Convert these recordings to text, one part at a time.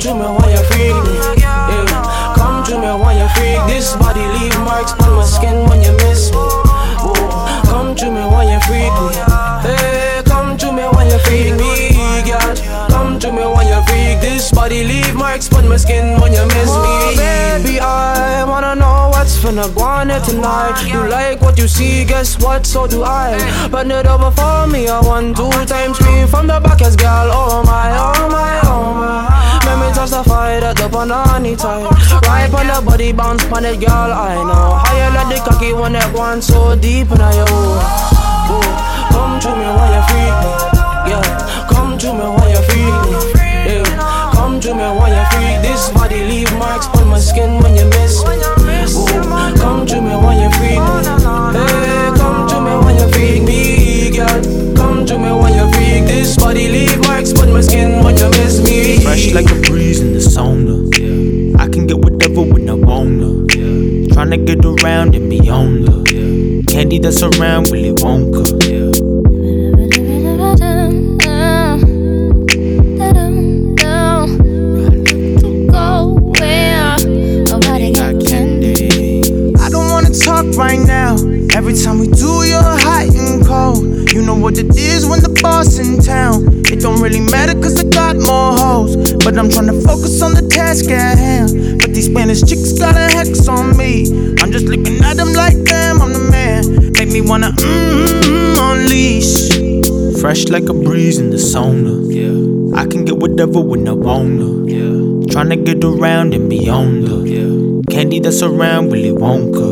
come to me while you freak me. Yeah, come to me while you freak. This body leave go on here tonight. You like what you see, guess what? So do I. Bend it over for me, I want two times three from the back, as girl. Oh my, oh my, oh my. Let me fire that the banana type. Right on the body bounce on it, girl. I know how you let the cocky when it gone so deep in your oh, Come to me while you freak me, yeah. Come to me while you freak me, yeah. Come to me while you freak. This body leave marks on my skin when you miss me. To me hey. Come to me while you freak me, girl. Come to me while you freak. This body leave marks on my skin when you miss me. Fresh like a breeze in the sauna. Yeah. I can get whatever when I wanna. Yeah. Tryna get around and beyond her. Yeah. Candy that's around Willy Wonka. Yeah. I'm tryna focus on the task at hand. But these Spanish chicks got a hex on me. I'm just looking at them like damn, I'm the man. Make me wanna mmm unleash. Fresh like a breeze in the sauna. Yeah. I can get whatever when I wanna. Yeah. Tryna get around and beyond her. Yeah. Candy that's around Willy Wonka.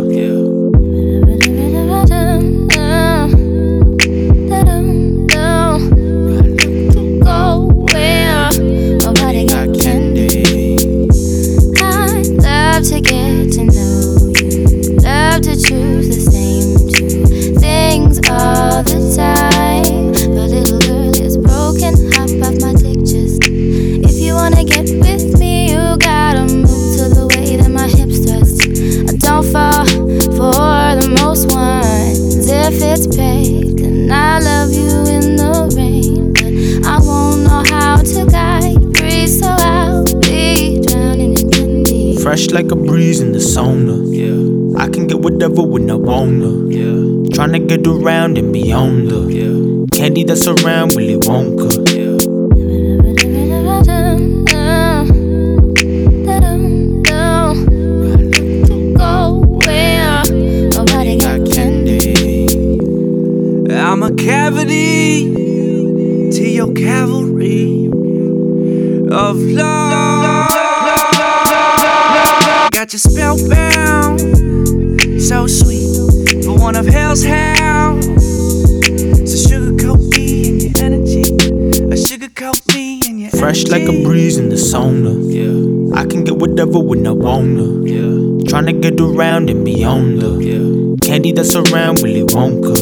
Fresh like a breeze in the sauna. Yeah. I can get whatever when I wanna. Yeah. Tryna get around and beyond her. Yeah. Candy that's around Willy Wonka. Yeah. Like a breeze in the sauna. Yeah. I can get whatever when I wanna. Yeah. Tryna get around and beyond her. Yeah. Candy that's around Willy Wonka.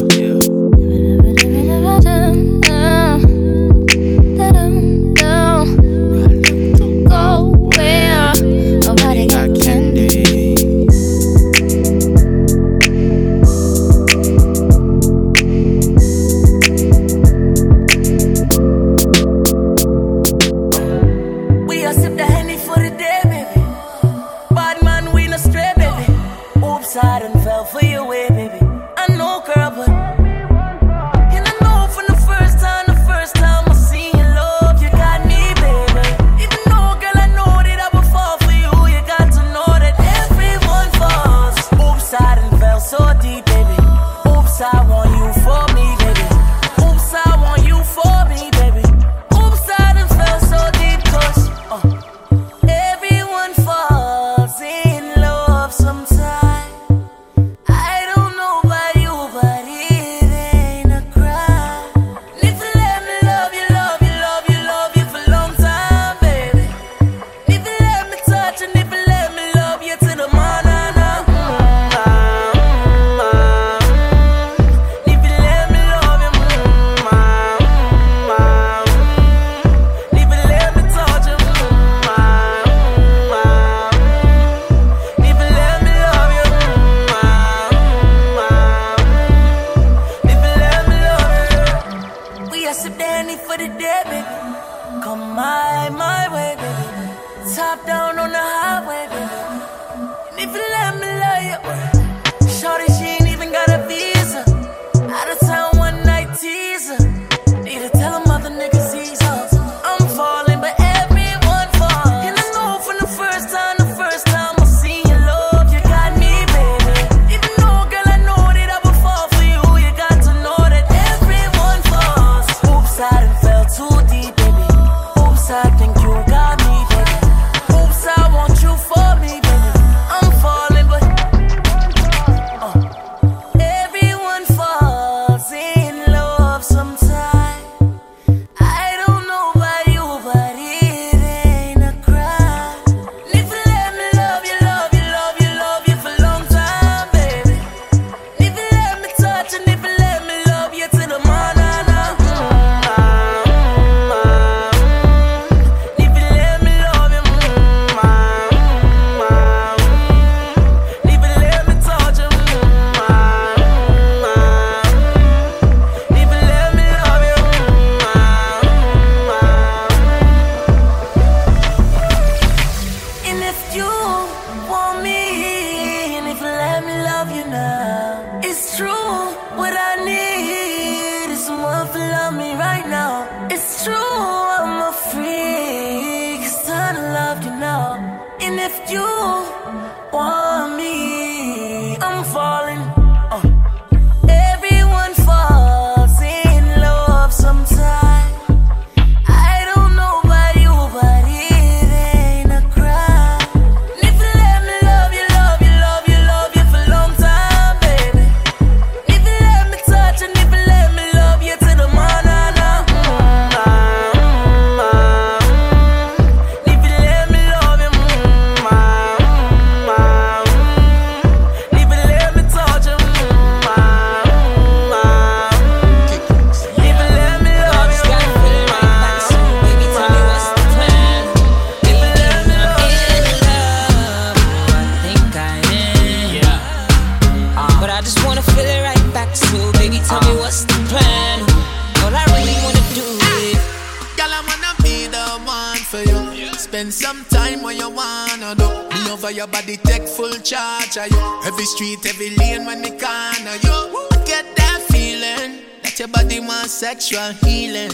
Street, every lane when me corner you. I get that feeling that your body wants sexual healing.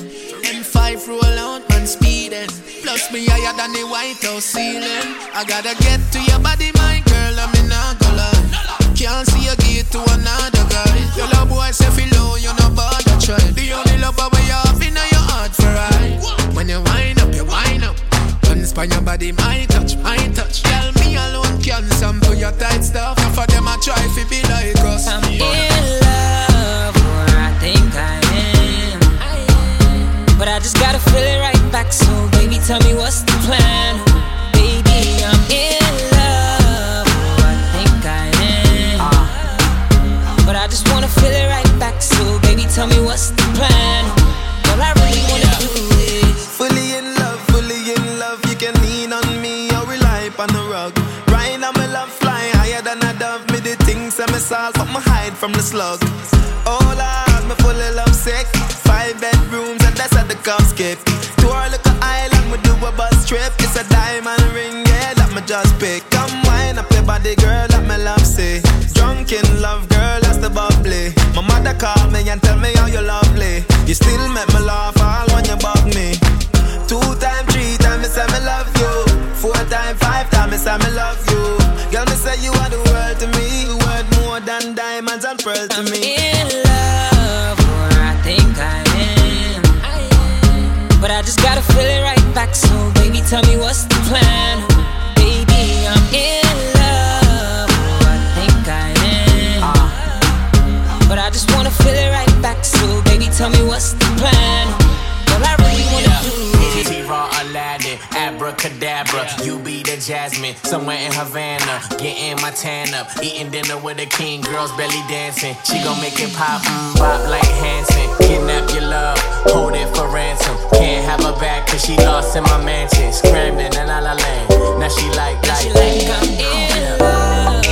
M5 roll out, man speeding. Plus me higher than the White House ceiling. I gotta get to your body, my girl, I'm in a lie. Can't see you get to another guy. Your love boy say feel low, you no bother try. The only love you have in your heart for right. When you wind up, you wind By your body, my touch, my touch. Tell me alone can your tight stuff of them a try to be like us. I'm in love, or I think I am. But I just gotta feel it right back. So baby, tell me what's the plan? Baby, I'm in love, or I think I am. But I just wanna feel it right back. So baby, tell me what's the all something hide from the slug. Oh Lord, me full of love sick. Five bedrooms and that's at the cops skip. To our little island, we do a bus trip. It's a diamond ring, yeah, that me just pick. Come wine up your body, girl, that me love say. Drunk in love, girl, that's the bubbly. My mother call me and tell me how you're lovely. You still make me laugh all when you bug me. Two time, three time, me say me love you. Four time, five time, me say me love you. I'm in love, or I think I am. But I just gotta feel it right back. So abracadabra. You be the Jasmine, somewhere in Havana. Getting my tan up, eating dinner with a king. Girls belly dancing. She gon' make it pop, mm, pop like Hanson. Kidnap your love, hold it for ransom. Can't have her back cause she lost in my mansion. Scrambling in La La Land. Now she like, like, She like I'm in love,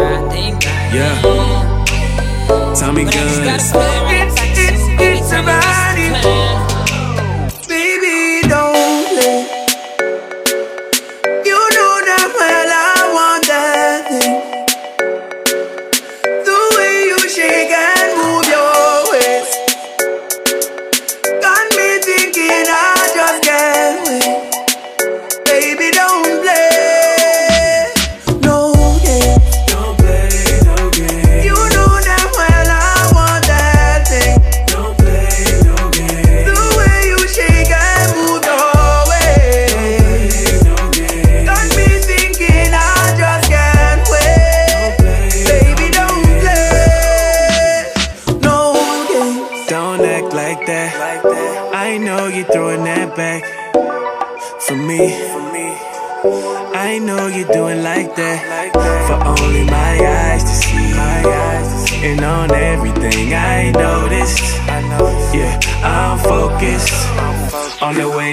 I think I Yeah. Tommy But I just gotta Guns. feel it right back. So the way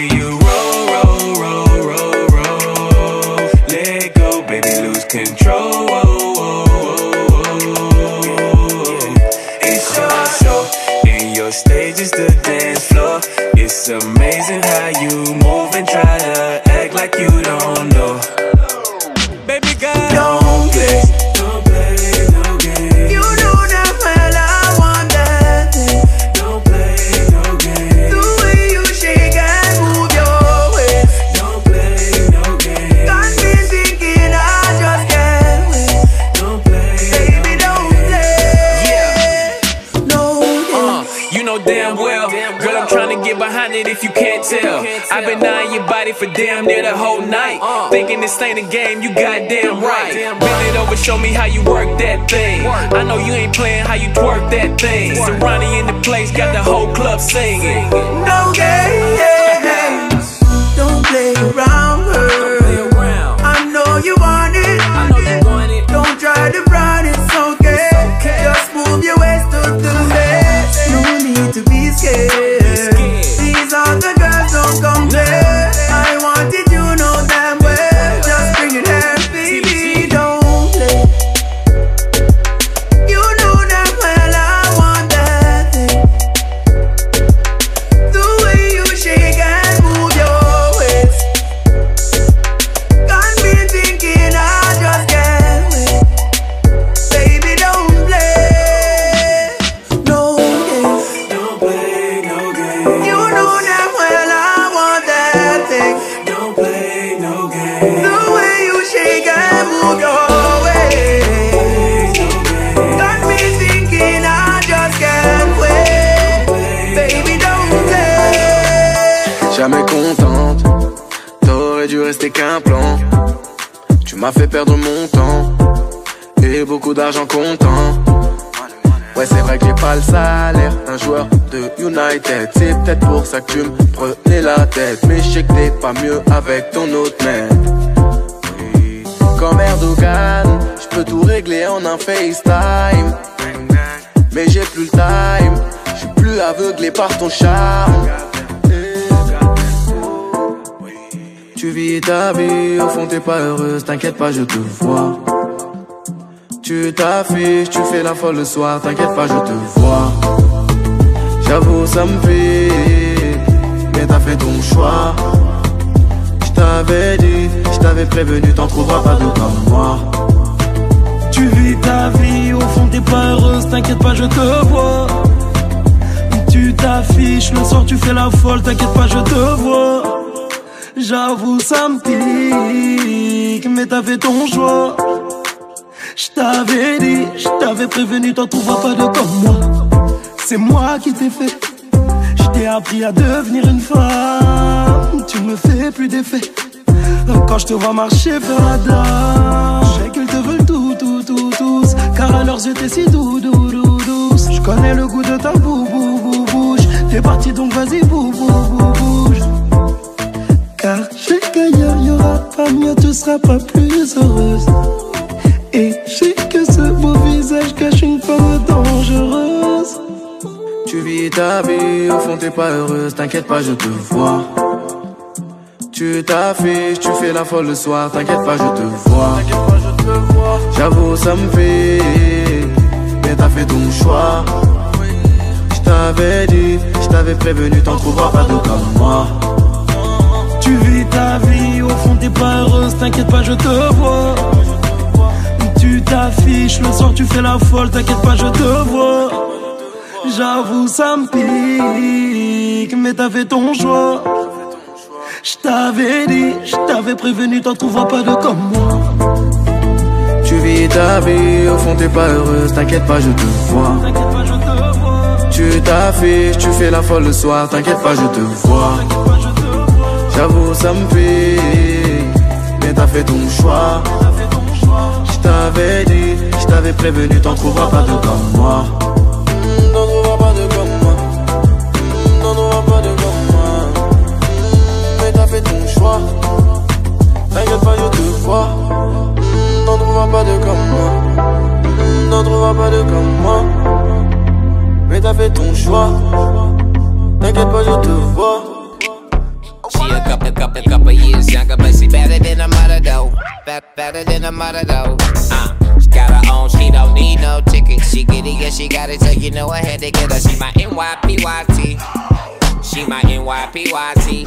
for damn near the whole night. Thinking this ain't a game, you goddamn right. Bend it over, show me how you work that thing. I know you ain't playing how you twerk that thing. Serrani in the place, got the whole club singing. No games. Fait perdre mon temps et beaucoup d'argent comptant. Ouais, c'est vrai que j'ai pas le salaire d'un joueur de United. C'est peut-être pour ça que tu me prenais la tête. Mais je sais que t'es pas mieux avec ton autre mec. Oui. Comme Erdogan, je peux tout régler en un FaceTime. Mais j'ai plus le time, je suis plus aveuglé par ton charme. Tu vis ta vie, au fond t'es pas heureuse, t'inquiète pas, je te vois. Tu t'affiches, tu fais la folle le soir, t'inquiète pas, je te vois. J'avoue, ça me fait, mais t'as fait ton choix. Je t'avais dit, je t'avais prévenu, t'en trouveras pas de comme moi. Tu vis ta vie, au fond t'es pas heureuse, t'inquiète pas, je te vois. Tu t'affiches, le soir tu fais la folle, t'inquiète pas, je te vois. J'avoue, ça me pique, mais t'as fait ton choix. Je t'avais dit, je t'avais prévenu, t'en trouveras pas de comme moi. C'est moi qui t'ai fait. Je t'ai appris à devenir une femme. Tu me fais plus d'effet. Quand je te vois marcher faire la dame, je sais qu'ils te veulent tout, tout, tout, tous. Car à leurs yeux t'es si doux, doux, doux, douce. Je connais le goût de ta bou, bou, bou, bouche. T'es parti donc vas-y, bou, bou, bou. Car je sais qu'ailleurs y'aura pas mieux, tu seras pas plus heureuse. Et je sais que ce beau visage cache une femme dangereuse. Tu vis ta vie, au fond t'es pas heureuse, t'inquiète pas, je te vois. Tu t'affiches, tu fais la folle le soir, t'inquiète pas, je te vois. J'avoue, ça me fait, mais t'as fait ton choix. Je t'avais dit, je t'avais prévenu, t'en trouveras pas de comme moi. Tu vis ta vie, au fond t'es pas heureuse, t'inquiète pas, je te vois. Tu t'affiches, le soir tu fais la folle, t'inquiète pas, je te vois. J'avoue, ça me pique, mais t'as fait ton choix. Je t'avais dit, je t'avais prévenu, t'en trouveras pas de comme moi. Tu vis ta vie, au fond t'es pas heureuse, t'inquiète pas, je te vois. Tu t'affiches, tu fais la folle le soir, t'inquiète pas, je te vois. J'avoue, ça me fait, mais t'as fait ton choix. Je t'avais dit, je t'avais prévenu, t'en trouveras pas de comme moi. T'en trouveras pas de comme moi. T'en trouveras pas de comme moi. Mais t'as fait ton choix. T'inquiète pas, je te vois. T'en trouveras pas de comme moi. T'en trouveras pas de comme moi. Mais t'as fait ton choix. T'inquiète pas, je te vois. A couple, couple, couple years younger, but she better than a mother though. Be- better than a mother though. Uh, she got her own, she don't need no ticket. She get it, yeah, she got it, so you know I had to get her. She my NYPYT. She my NYPYT.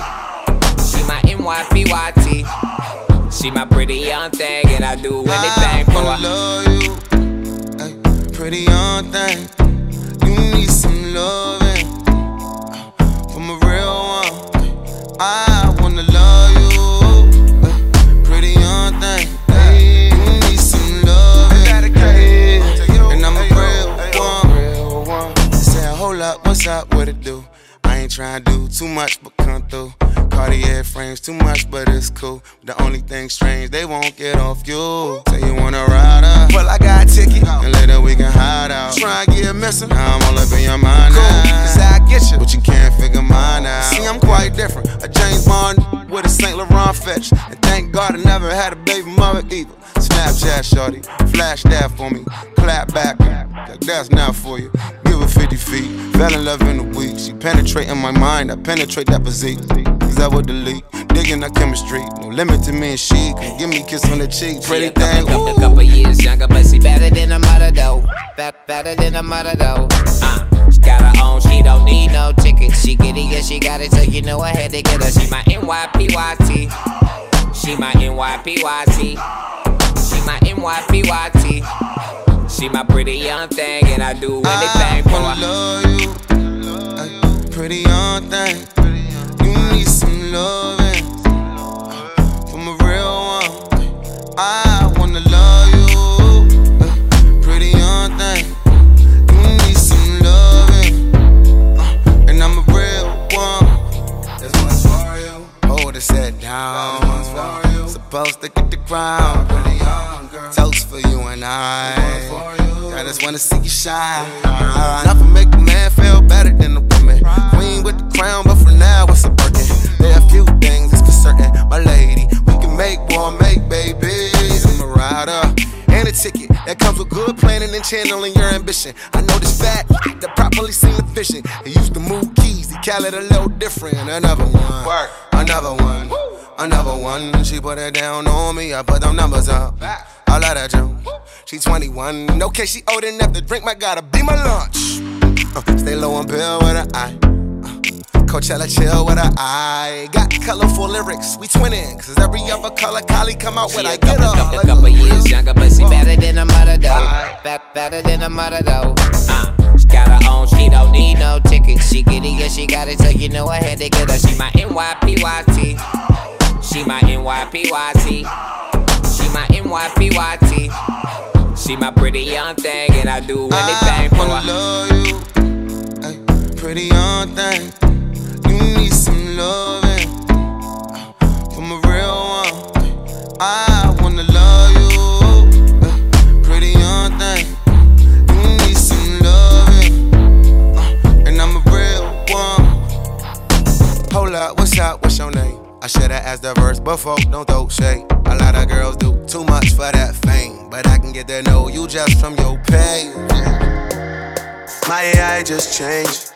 She my NYPYT. She my pretty young thing, and I do anything for wanna love you, pretty young thing. You need some loving I wanna love you, ay, pretty young thing. Uh, you need some and I'm a real one. Say, hold up, what's up? What it do? I ain't to do too much, but come through. Cartier frames too much, but it's cool. The only thing strange, they won't get off you. Say you wanna ride up, well I got a ticket, and later we can hide out. Try and get missing, now I'm all up in your mind cool, now. Cause I get you, but you can't figure mine out. See, I'm quite different. A James Bond with a Saint Laurent fetch, and thank God I never had a baby mother either. Snapchat shorty, flash that for me, clap back, like that's not for you. Her 50 feet, fell in love in a week. She penetrating my mind, I penetrate that physique. Cause I would delete, digging our chemistry. No limit to me and she can give me a kiss on the cheek. Pretty thing, A couple, couple couple years younger, but she better than a mother though. Better than a mother though. Uh, she got her own, she don't need no ticket. She get it, yeah, she got it, so you know I had to get her. She my NYPYT. She my NYPYT. She my NYPYT. She my pretty young thing, and I do anything for wanna her. love you, ay, pretty young thing. You need some loving from a real one. I wanna love you, ay, pretty young thing. You need some loving, uh, and I'm a real one. This one's for you. Hold it set down. Supposed to get the crown. Pretty young girl. Toast for you and I. I just wanna see you shine. Nothing make a man feel better than a woman. Queen with the crown, but for now it's a Birkin. There are a few things that's for certain, my lady. We can make one, make babies. I'm a rider and a ticket that comes with good planning and channeling your ambition. I know this fact that properly seen the vision. He used to move keys, he call it a little different. Another one, work, another one, another one. She put it down on me, I put them numbers up. All of that jump. She 21, okay, she old enough to drink, my gotta be my lunch. Uh, stay low on bill with an eye. Coachella chill with an eye. Got colorful lyrics, we twinning. Cause every other color Kali come out when I get couple, up. couple, couple years younger, but she better than a mother though. Be- better than a mother though. Uh, she got her own, she don't need no ticket. She get it, yeah, she got it, so you know I had to get her. She my NYPYT. She my NYPYT. She my NYPYT. She my pretty young thing, and I do anything I for her. love you, pretty young thing. Loving from a real one. I wanna love you, ay, pretty young thing. You need some loving, uh, and I'm a real one. Hold up, what's up? What's your name? I should've asked the verse before, don't throw shade. A lot of girls do too much for that fame, but I can get to know you just from your page. My AI just changed.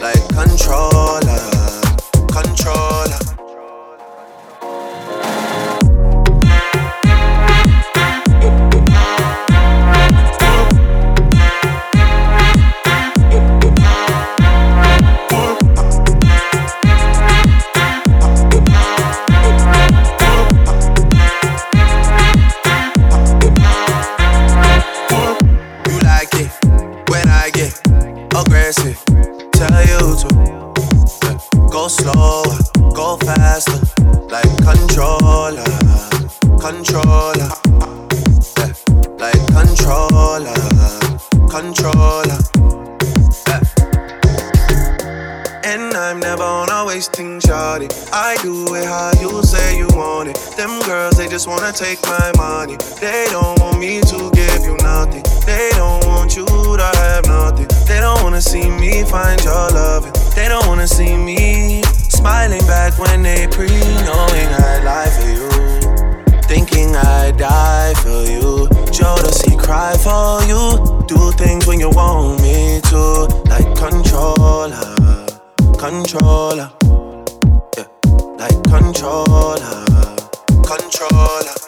like controller, controller. Go slower, go faster, like controller, controller, yeah, like controller, controller. yeah. And I'm never on a wasting shawty. I do it how you say you want it. Them girls, they just wanna take my money. They don't want me to give you nothing. They don't want you to have nothing. They don't wanna see me find your loving. They don't wanna see me smiling back when they pre knowing I lie for you. Thinking I die for you. Jodeci cry for you. Do things when you want me to. Like controller, controller. Yeah, like controller, controller.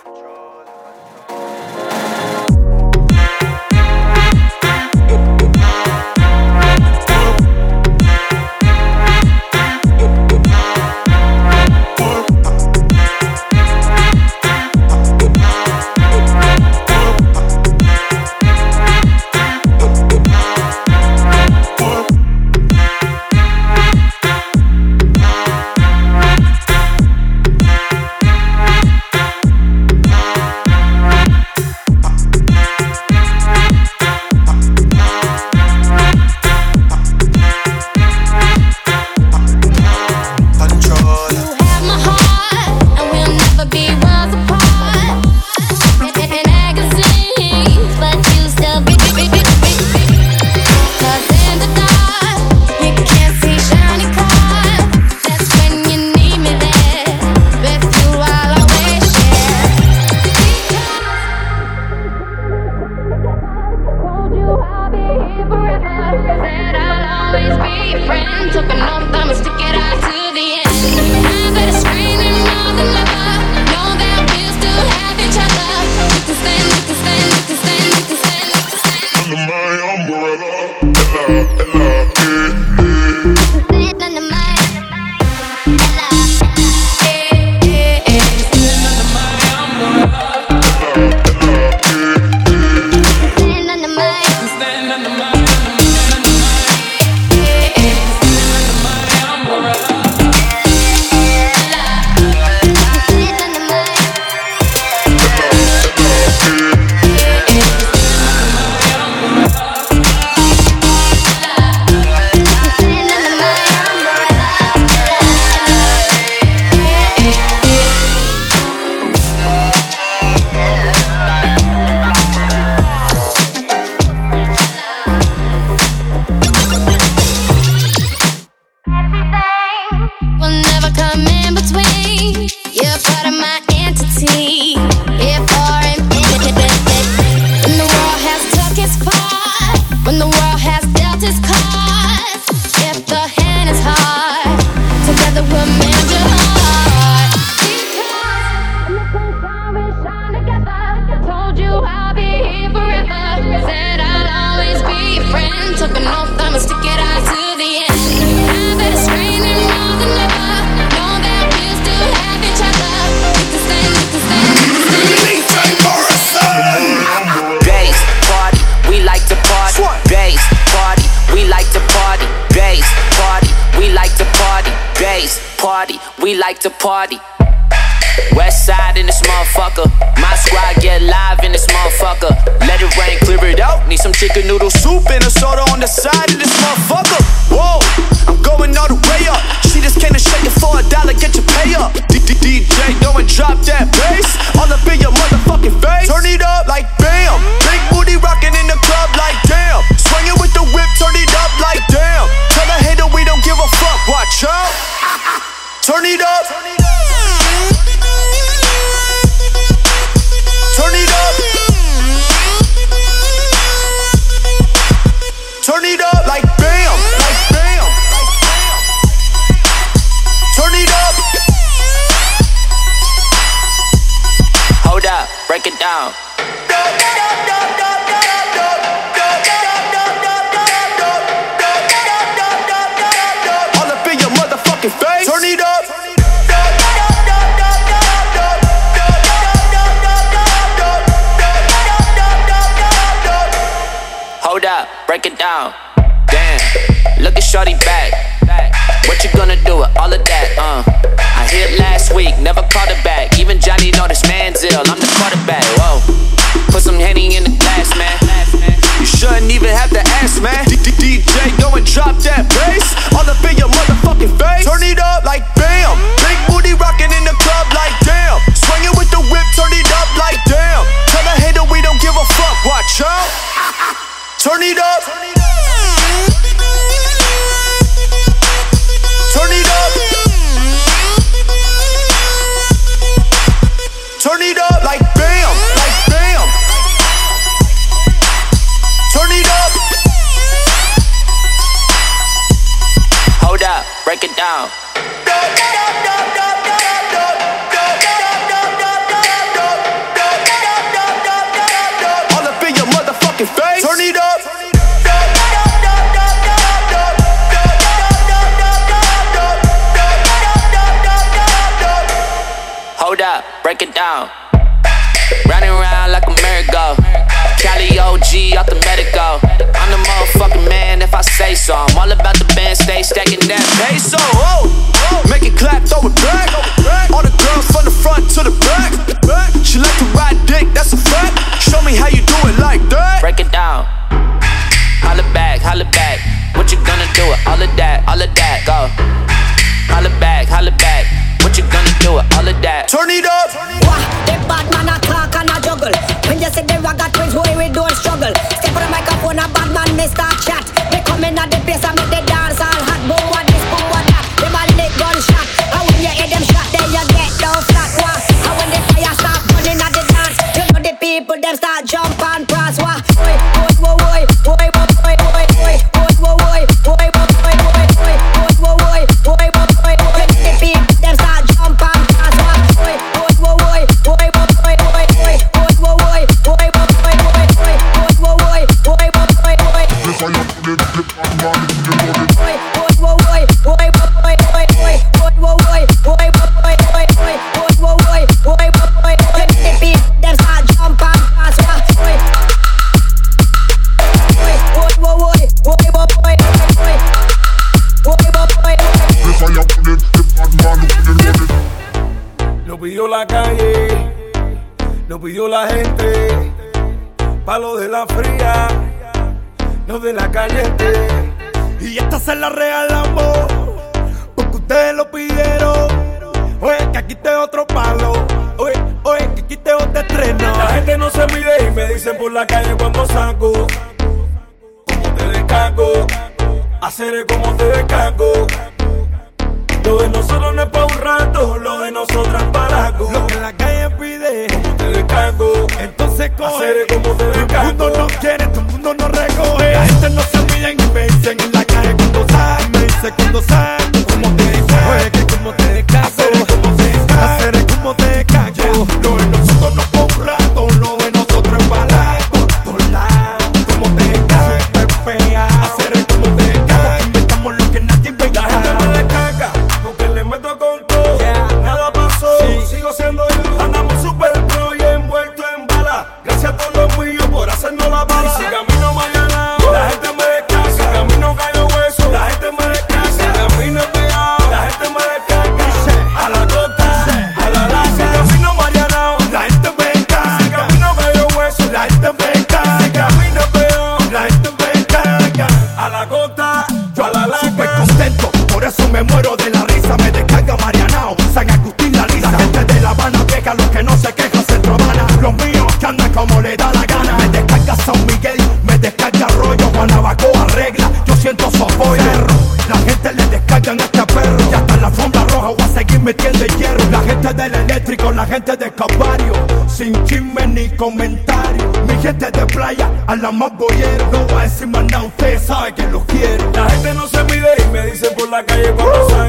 like to party. stacking that peso. Oh, make it clap, throw it back. All the girls from the front to the back. She like to ride dick, that's a fact. Show me how you do it like that. Break it down. Holla back, holla back. What you gonna do it? All of that, all of that, go. Holla back, holla back. What you gonna do it? All of that. Turn it up. That bad man, fría, no de la caliente. Y esta se la regalamos, porque ustedes lo pidieron. Oye, que aquí te otro palo, oye, oye, que aquí te otro estreno. La gente no se mide y me dicen por la calle cuando saco. Como te descargo, haceré como te descargo. Lo de nosotros no es pa' un rato, lo de nosotras para algo. Lo que la calle pide, como te descargo. Entonces coge, Haceré como te descargo. Todo el mundo no quiere, todo mundo no recoge. La gente no se mide y me dicen en la calle cuando sale. Me dice cuando sale, como te descargo. que como te descargo. Gente de Calvario, sin chisme ni comentario. Mi gente de playa, a la más boyero. No voy a decir más nada, usted sabe que los quiero. La gente no se mide y me dice por la calle cuando saco.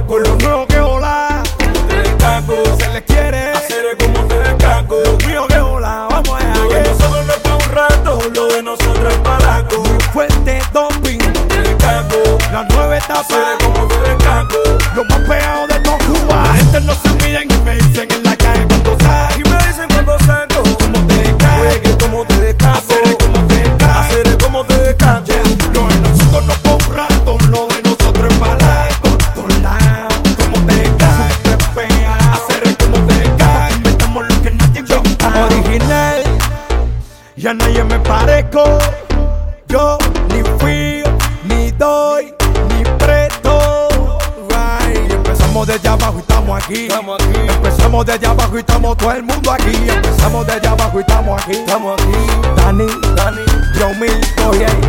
Abajo y estamos aquí. Estamos aquí. Empezamos desde abajo y estamos todo el mundo aquí. Empezamos desde abajo y estamos aquí. Estamos aquí, Dani, Dani. Yo Mil, coge ahí.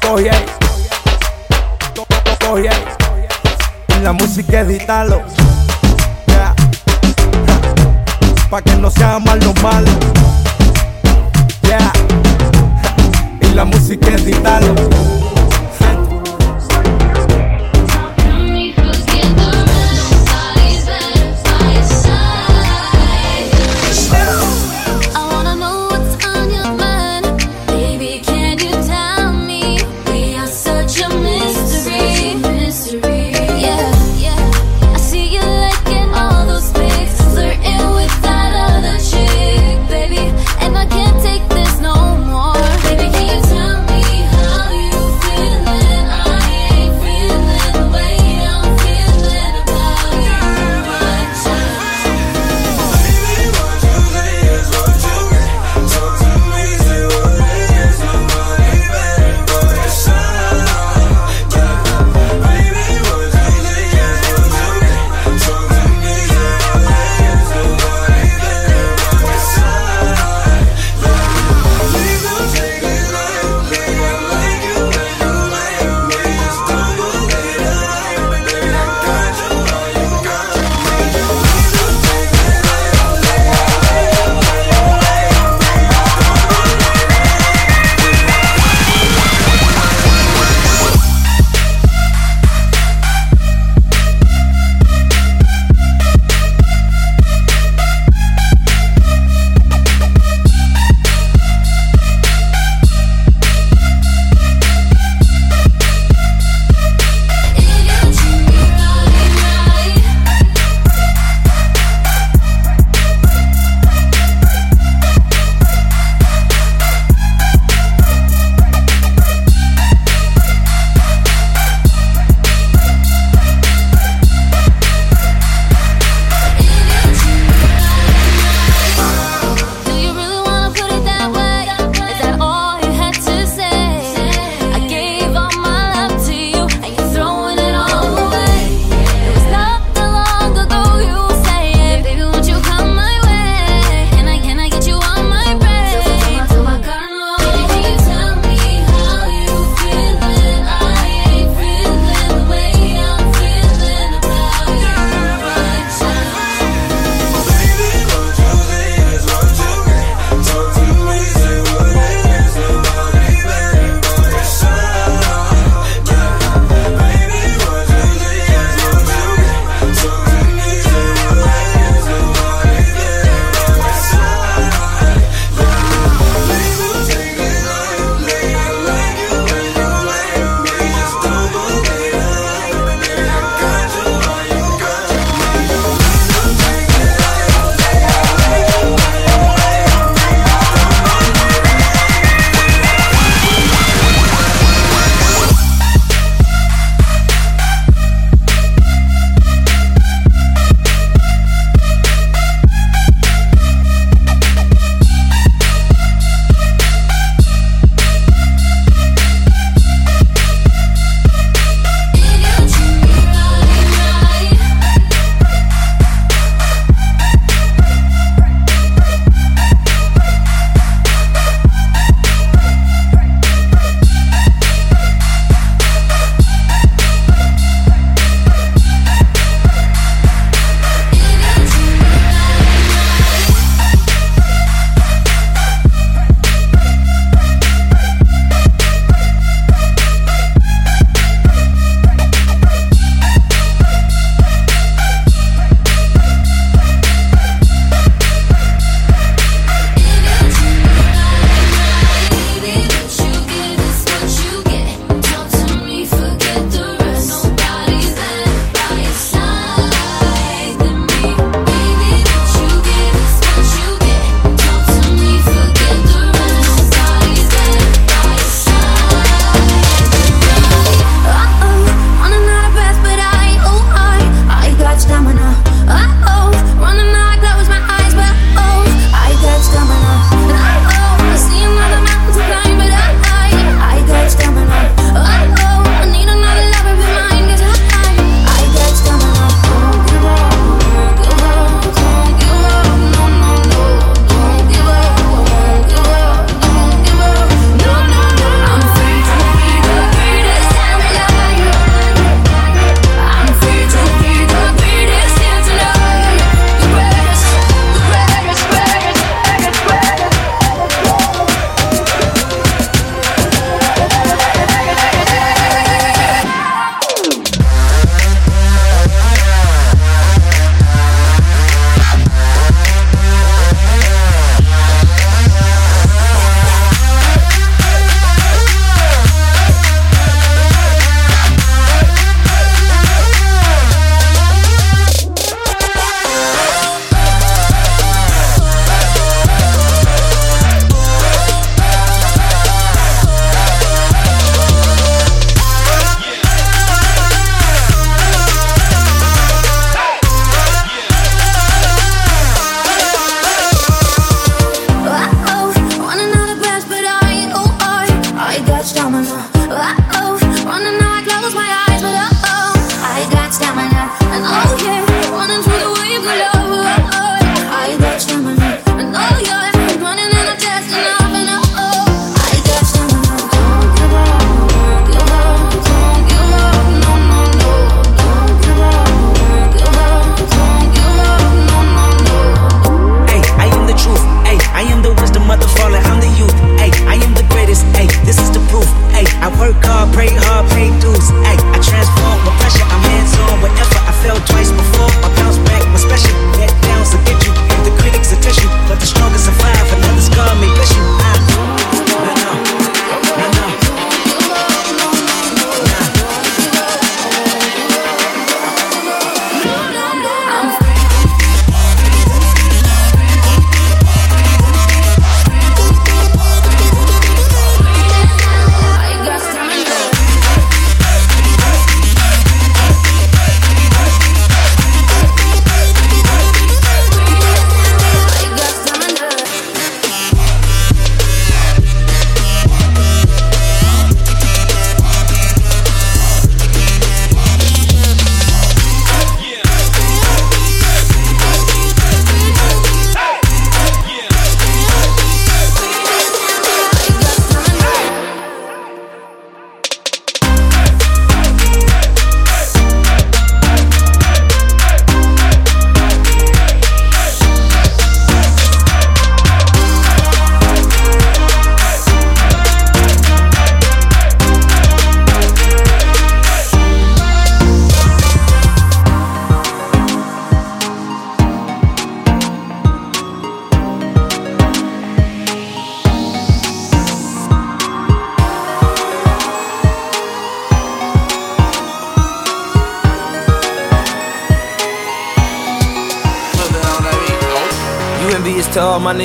Coge ahí. Coge ahí. Y la música editalo. Yeah. Pa' que no sea mal lo malo. Yeah. Y la música editalo.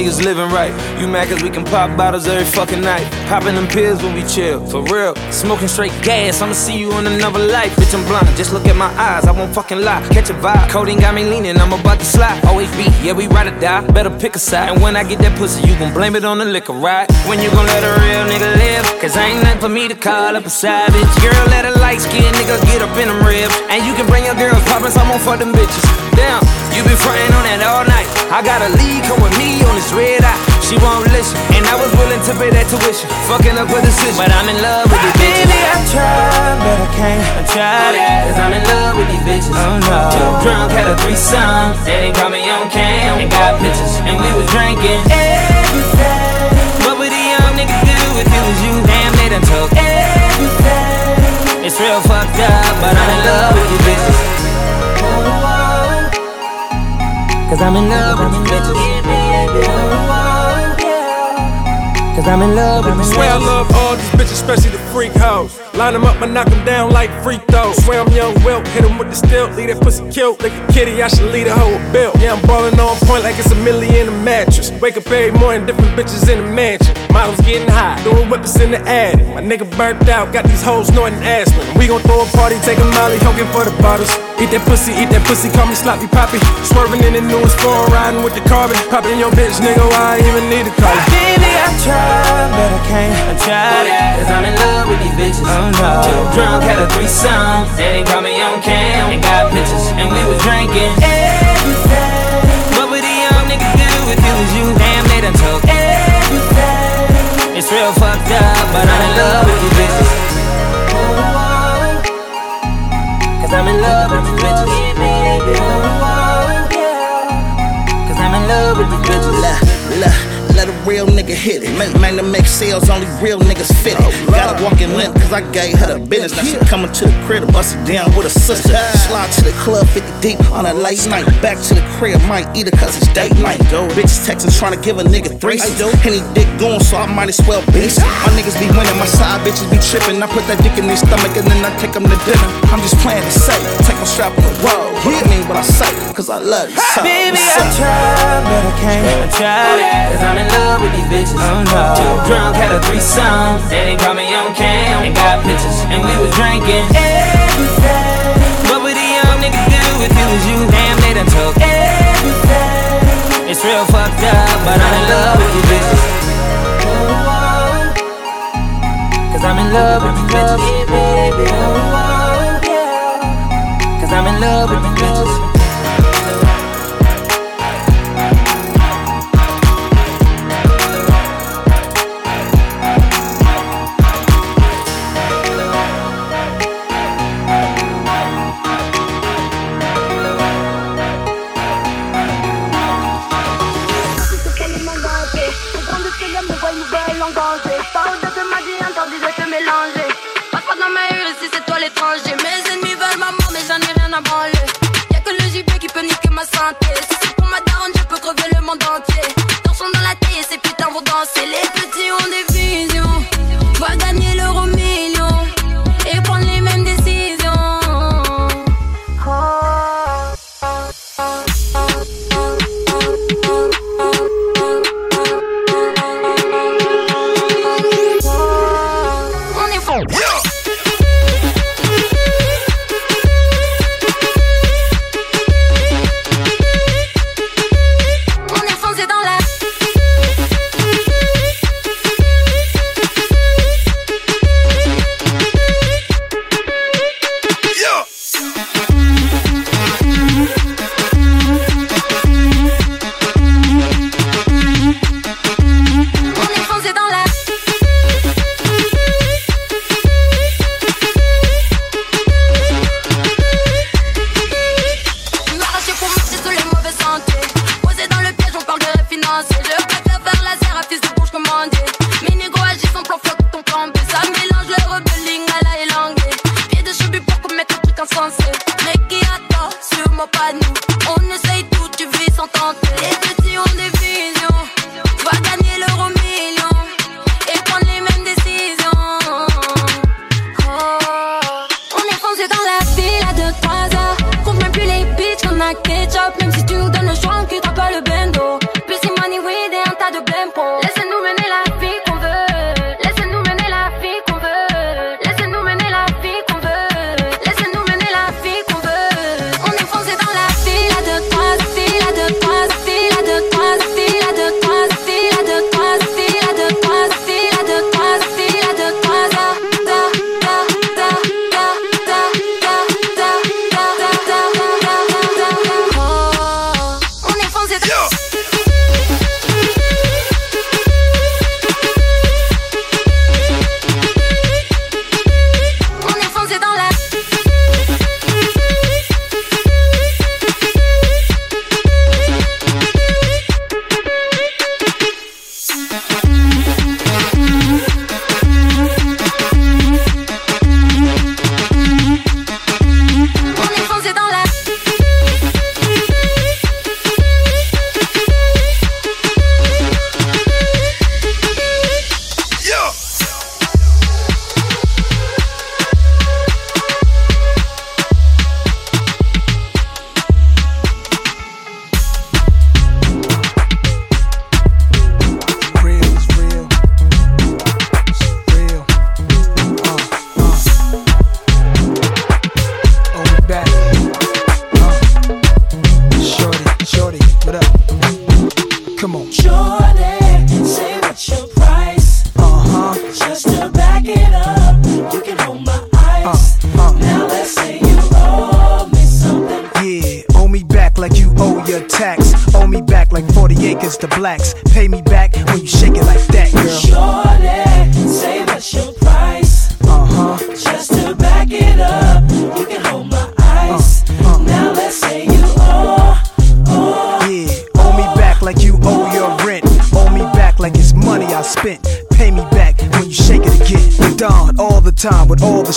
Niggas living right. You mad cause we can pop bottles every fucking night. Popping them pills when we chill, for real. Smoking straight gas, I'ma see you in another life. Bitch, I'm blind, just look at my eyes, I won't fucking lie. Catch a vibe, codeine got me leaning, I'm about to slide. Always be, yeah, we ride or die, better pick a side. And when I get that pussy, you gon' blame it on the liquor, right? When you gon' let a real nigga live? Cause ain't nothing for me to call up a savage. Girl, let a light skin nigga get up in them ribs. And you can bring your girls poppin', so I'm gon' fuck them bitches. You been frontin' on that all night. I got a lead, come with me on this red eye. She won't listen, and I was willing to pay that tuition. Fucking up with a decision, but I'm in love with these bitches. Baby, I tried, but I can't. I tried it, cause I'm in love with these bitches. Oh no. Too drunk, had a threesome. They caught me on cam and got pictures, and we was drinking. Everything. What would a young nigga do if it was you? Damn, they done took everything. It's real fucked up, but I'm in love with these bitches. Cause I'm in love with bitches. Cause I'm in love with these Swear I love all these bitches, especially the freak hoes. Line them up and knock them down like free throws. Swear I'm young Wilt, hit him with the stilt, leave that pussy killed. Like a kitty, I should lead a whole bill. Yeah, I'm ballin' on point like it's a million in a mattress. Wake up every morning, different bitches in the mansion. Models getting high, doing whippers in the attic. My nigga burnt out, got these hoes snorting aspirin. We gon' throw a party, take a molly, hogan for the bottles. Eat that pussy, eat that pussy, call me sloppy poppy. Swerving in the newest foreign, riding with the carbon. Popping your bitch, nigga, why I even need a car? Baby, I tried, but I can't. I tried it, cause I'm in love with these bitches. Oh no. Too drunk, had a threesome. They caught me on cam and got pictures, and we was drinking. Everything. What would a young nigga do if it was you? Damn, they done took everything. It's real fucked up, but I'm in love with these bitches. Cause I'm in love with these bitches. Cause I'm in love with these bitches. Let a real nigga hit it. Man, man, to make sales, only real niggas fit it. Gotta walk in limp, cause I gave her the business. Now she coming to the crib to bust it down with a sister. Slide to the club 50 deep on a late night. Back to the crib, might eat it cause it's date night. Bitches texting trying to give a nigga three. Henny dick going, so I might as well beast. My niggas be winning, my side bitches be tripping. I put that dick in their stomach and then I take them to dinner. I'm just playing it safe. Take my strap on the road. But I mean what I say, cause I love you. So, Baby, I up? tried, but I can't. I tried cause I'm in love with these bitches. Oh no. Too drunk, had a threesome. They caught me on cam and got pictures, and we was drinking. Everything. What would a young nigga do if it was you? Damn, they done took Everything. It's real fucked up, but I'm in love with these bitches. Cause I'm in love with these bitches. Cause I'm in love with these bitches. division. Va gagner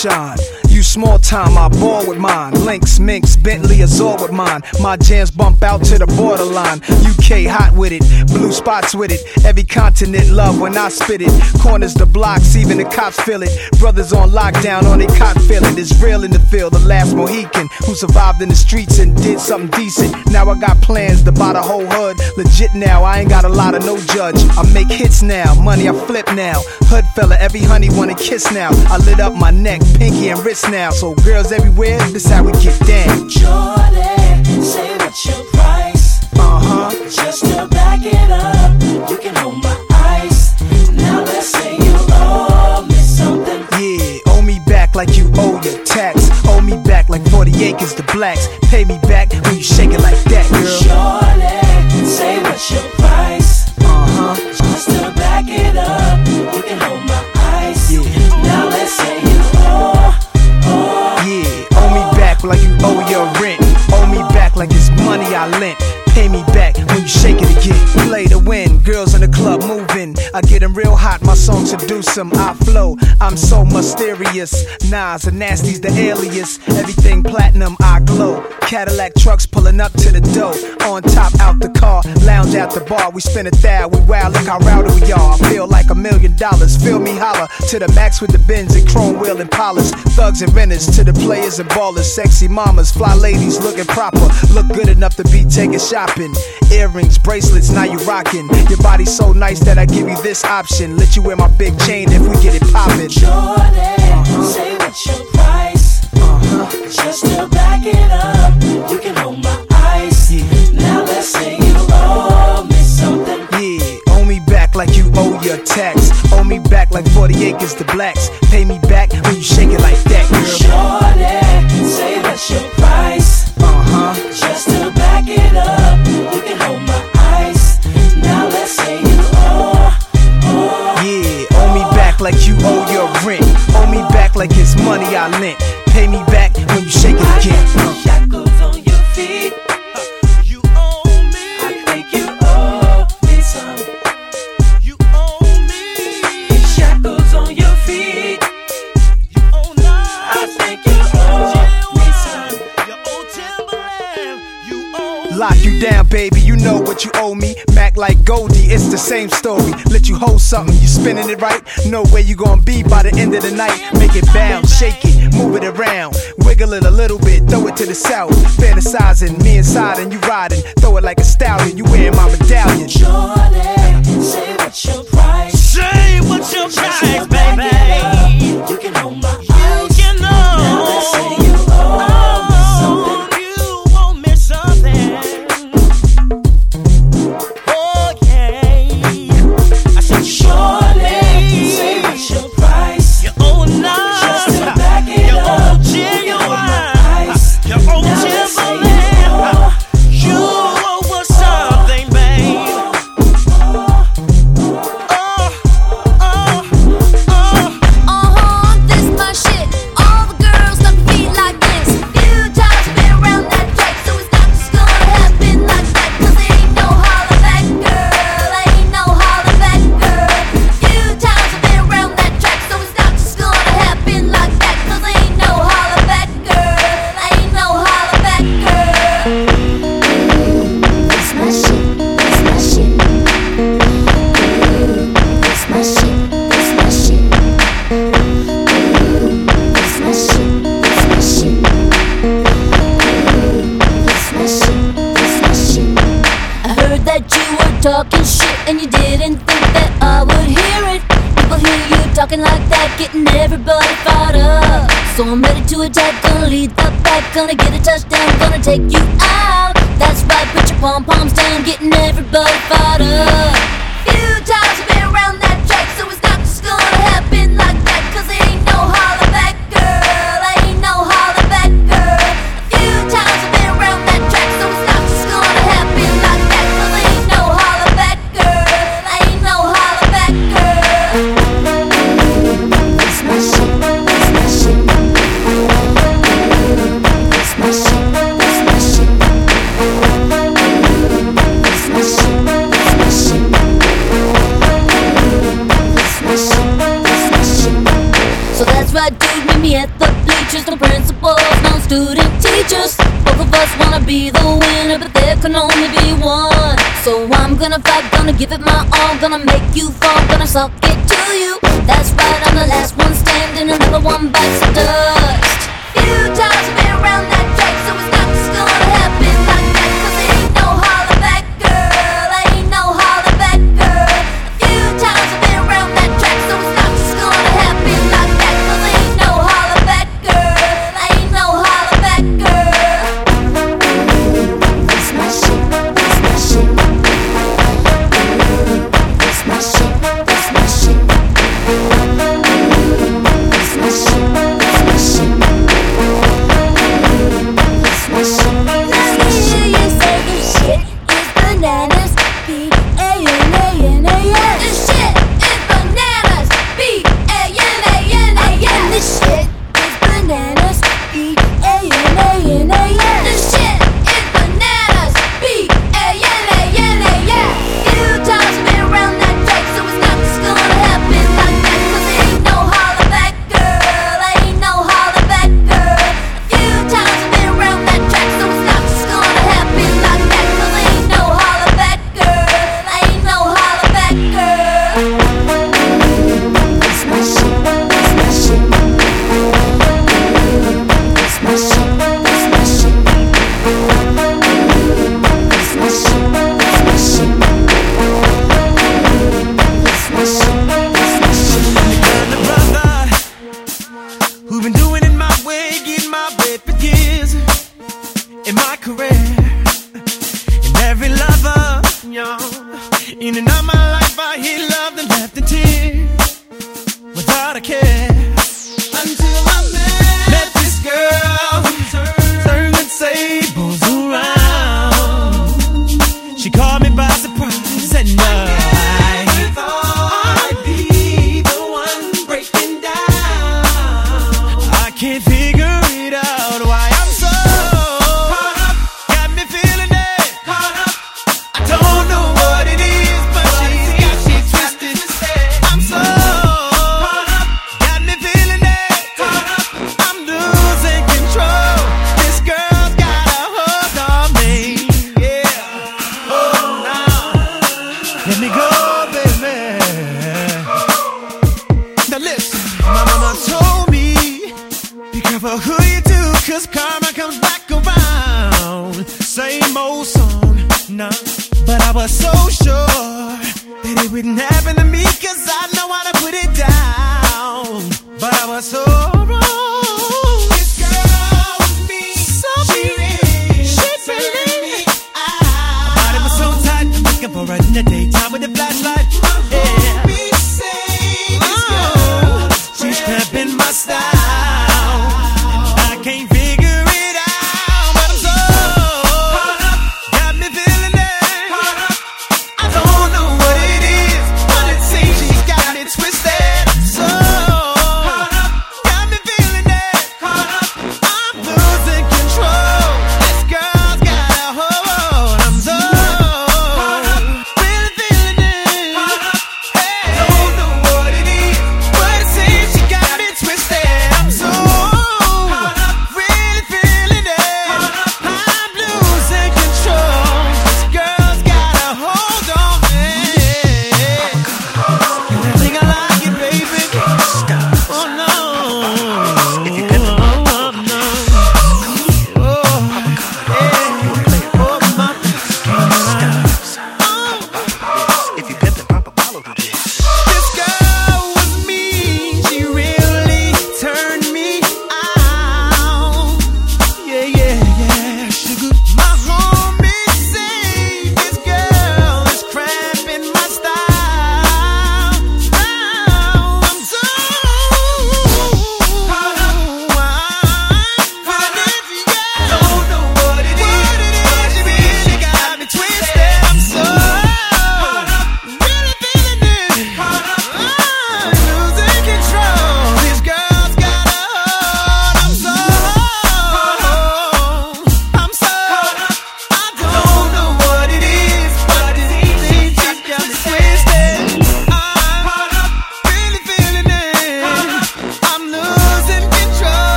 shine. You small time, I ball with mine. Lynx, Minx, Bentley, Azure with mine. My jams bump out to the borderline. UK hot with it, blue spots with it. Every continent love when I spit it. Corners the blocks, even the cops feel it. Brothers on lockdown on they cot feeling. It's real in the field. The last Mohican who survived in the streets and did something decent. Now I got plans to buy the whole hood. Legit now, I ain't got a lot of no judge. I make hits now, money I flip now. Hood fella, every honey wanna kiss now. I lit up my neck, pinky and wrist now. So girls everywhere, this how we get down. Shorty, say what's your price? Uh huh. Just to back it up, you can hold my ice. Now let's say you owe me something. Yeah, owe me back like you owe your tax. Owe me back like 40 acres to blacks. Pay me back when you shake it like that, girl. I get 'em real hot, seduce 'em. I flow, I'm so mysterious. Nas and Nasty's the alias. Everything platinum, I glow. Cadillac trucks pulling up to the door. On top, out the car, lounge at the bar. We spin a thou, we wow, look how rowdy we are. Feel like a million dollars. Feel me holler to the max with the bins and chrome wheel and polish. Thugs and renters to the players and ballers. Sexy mamas, fly ladies looking proper. Look good enough to be taking shopping. Earrings, bracelets, now you rocking. Your body's so nice that I give you this option. Let you wear my big chain if we get it poppin'. Shorty, say what's your price? Uh-huh. Just to back it up, you can hold my ice. Now let's say you owe me something. Yeah, owe me back like you owe your tax. Owe me back like 40 acres to blacks. Pay me back when you shake it like that, girl. Shorty, say what's your price? Money I lent. Pay me back when you shake it again. Uh. Shackles on your feet. You owe me. I think you owe me some. You owe me. Shackles on your feet. You owe now. I think you owe me some. You owe Timberland. You owe Lock you down, baby. You know what you owe me. Mac like Goldie, it's the same story. Let you hold something, you spinning it right. Know where you gonna be by the end of the night. Make it bounce, shake it, move it around. Wiggle it a little bit, throw it to the south. Fantasizing, me inside and you riding. Throw it like a stallion, you wearing my medallion. Shorty, say what's your price? Say what's your price, baby? You can hold my besok.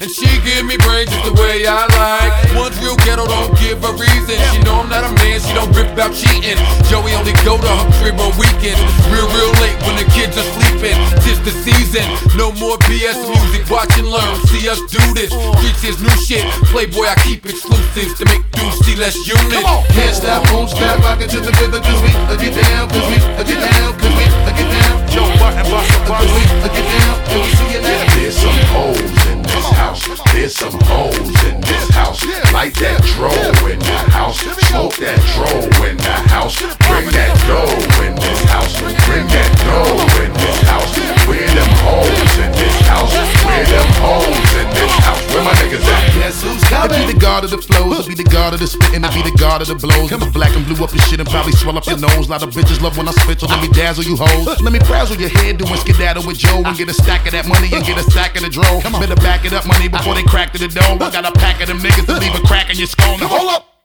And she give me brains just the way I like. One's real ghetto, don't give a reason. She know I'm not a man, she don't rip about cheating. Joey only go to her crib on weekends. Real, real late when the kids are sleeping. Tis the season, no more BS music. Watch and learn, see us do this. Reach his new shit. Playboy, I keep exclusives to make dudes see less units. Come on. Can't stop, won't stop, rock it to the rhythm, cause we uh, get down, cause we uh, get down, cause we uh, get down. Joe Budden, a Cause we uh, get down, and we see you now. There's some hoes in this house. There's some hoes in this house. Light that dro in the house. Smoke that dro in the house. Bring that dough in this house. Bring that dough in this house. Where them hoes in this house? Where them hoes in this house? Where my niggas at? Guess who's I be the god of the flows, I be the god of the spitting, I be the god of the blows. Come black and blue up your shit and probably swell up your nose. A lot of bitches love when I spit, so let me dazzle you hoes. Let me frazzle your head doing skedaddle with Joe and get a stack of that money and get a stack of the dro. Better back it up, money, before they crack to the dome. I got a pack of them niggas to leave a crack in your skull. Now hold up.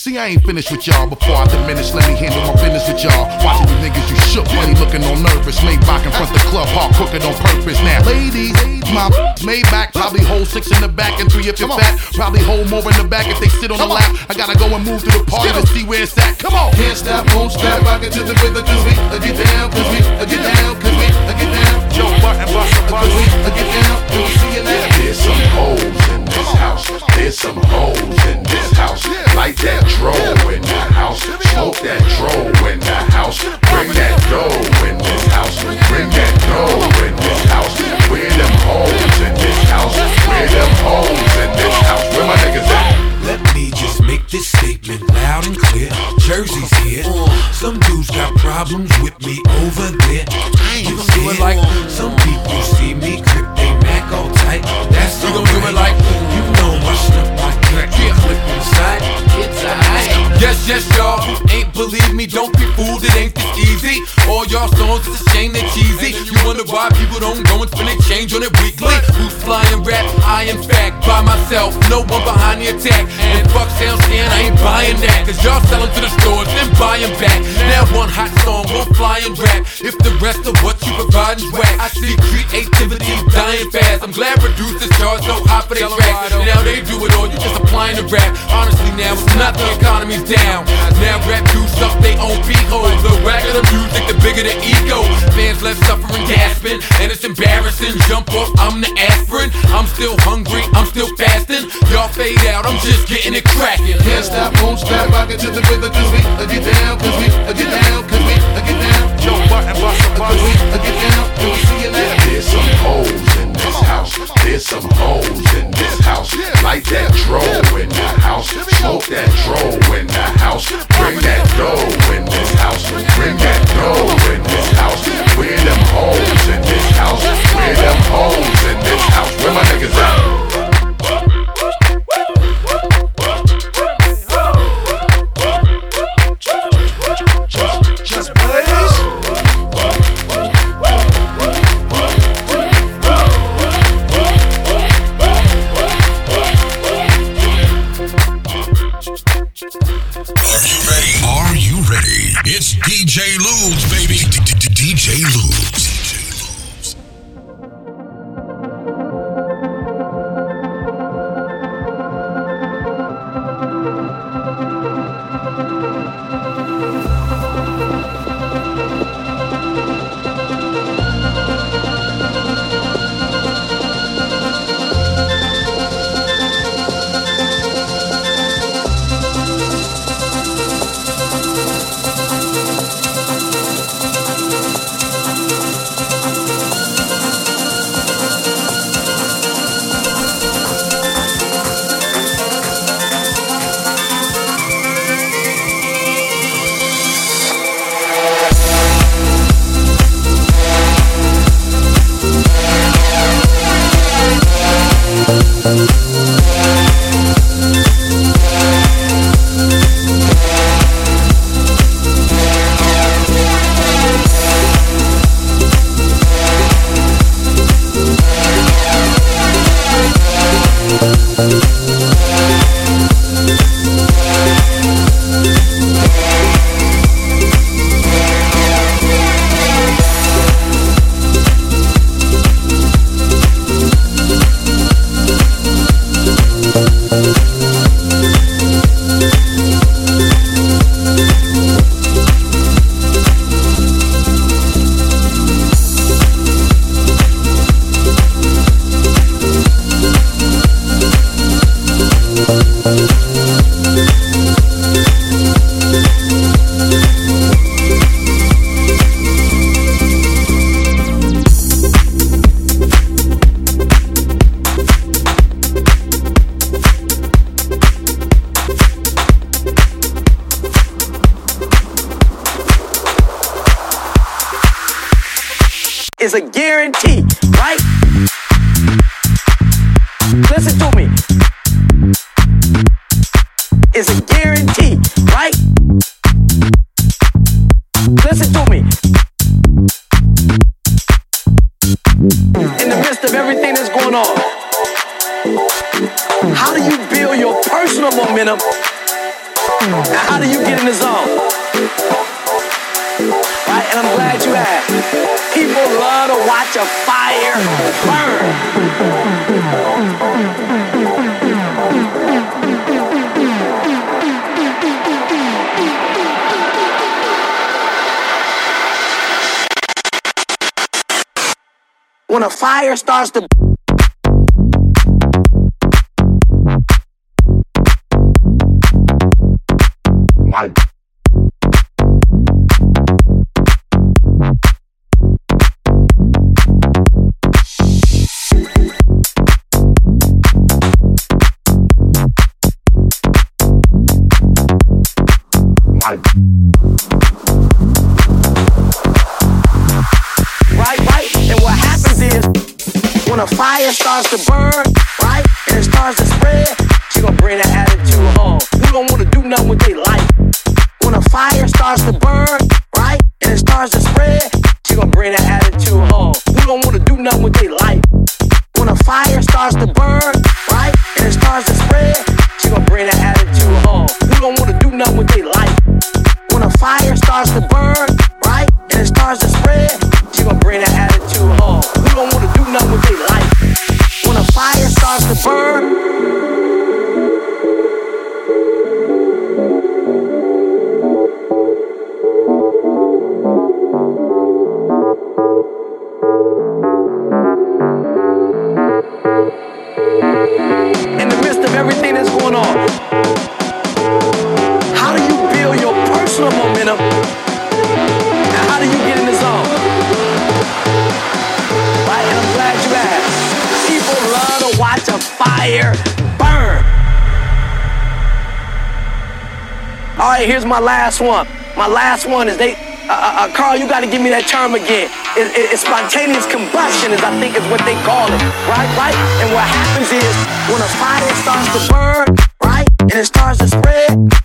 See, I ain't finished with y'all before I diminish. Let me handle my business with y'all. Watching you niggas, you shook, money looking all nervous. Maybach in front the club, hard cooking on purpose. Now, ladies, my Maybach probably hold six in the back and three if you're fat. Probably hold more in the back if they sit on the lap. I gotta go and move through the party to see where it's at. Come on. Can't stop, won't stop, rock it to the rhythm, cause we uh, get down, cause we uh, get down, cause we uh, get down. Joe Budden, Cause we uh, get down, we see you now. There's some hoes in this house. There's some hoes in this house. Light that dro in the house. Smoke that dro in the house. Bring that dough in this house. Bring that dough in this house. Where them hoes in this house? Where them hoes in this house? Where my niggas at? Let me just make this statement loud and clear. Jersey's here. Some dudes got problems with me over there. You gon' do it like some people see me grip they Mac all tight. That's You gon' do it like know my crack, yeah. clip inside. It's alright. Yes, yes, y'all who ain't believe me, don't be fooled, it ain't this easy. All y'all songs, it's a shame they cheesy. You wonder why people don't go and spend their change on it weekly. Who's flying rap? I am fact by myself, no one behind the attack. And fuck SoundScan, I ain't buying that. Cause y'all selling to the stores, then buying back. Now one hot song won't fly and rap. If the rest of what you providing's whack, I see creativity dying fast. I'm glad producers charge so high for their track. Now they do it all, you just applying the rap. Honestly, now it's not the economy's down. Now rap dudes suck they own holes. The whacker the music, the bigger the ego. Fans left suffering, gasping, and it's embarrassing. Jump off, I'm the aspirin. I'm still hungry, I'm still fasting. Y'all fade out, I'm just getting it cracking. Can't stop, won't stop, rock it to the rhythm, cause we uh, get down, cause we uh, get down, cause we uh, get down. Joe Budden, bust a Cause we uh, get down, and we see you now. There's some hoes in this house. There's some hoes in this house. Light that dro in the house. Smoke that dro in the house. Bring that dough in this house. Bring that dough in this house. Where them hoes in this house? Where them hoes in this house? Where my niggas at? Thank Right, right. And what happens is when a fire starts to burn, right, and it starts to spread, she gonna bring that attitude home. Don't wanna do nothing with life. When a fire starts to burn, right, and it starts to spread, she gonna bring that attitude home. Don't wanna do nothing with life. When a fire starts to burn, one. My last one is they. Uh, uh, uh Carl, you got to give me that term again. It, it, it's spontaneous combustion, is I think is what they call it, right? Right. And what happens is when a fire starts to burn, right, and it starts to spread.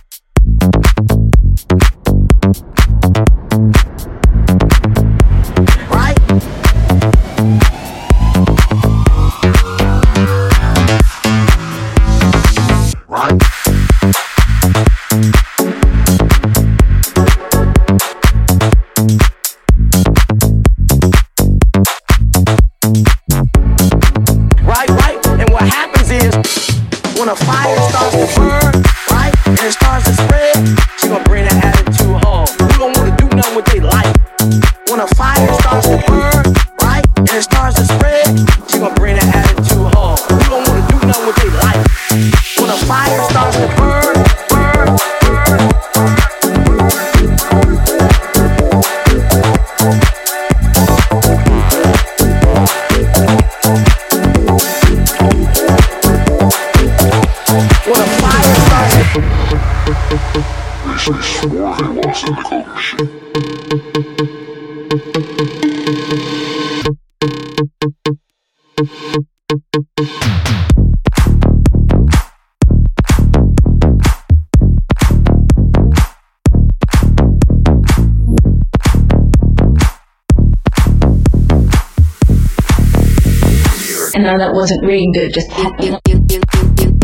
now that wasn't really good just happy.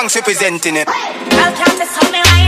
Bronx representing it. Welcome to Sunday Line.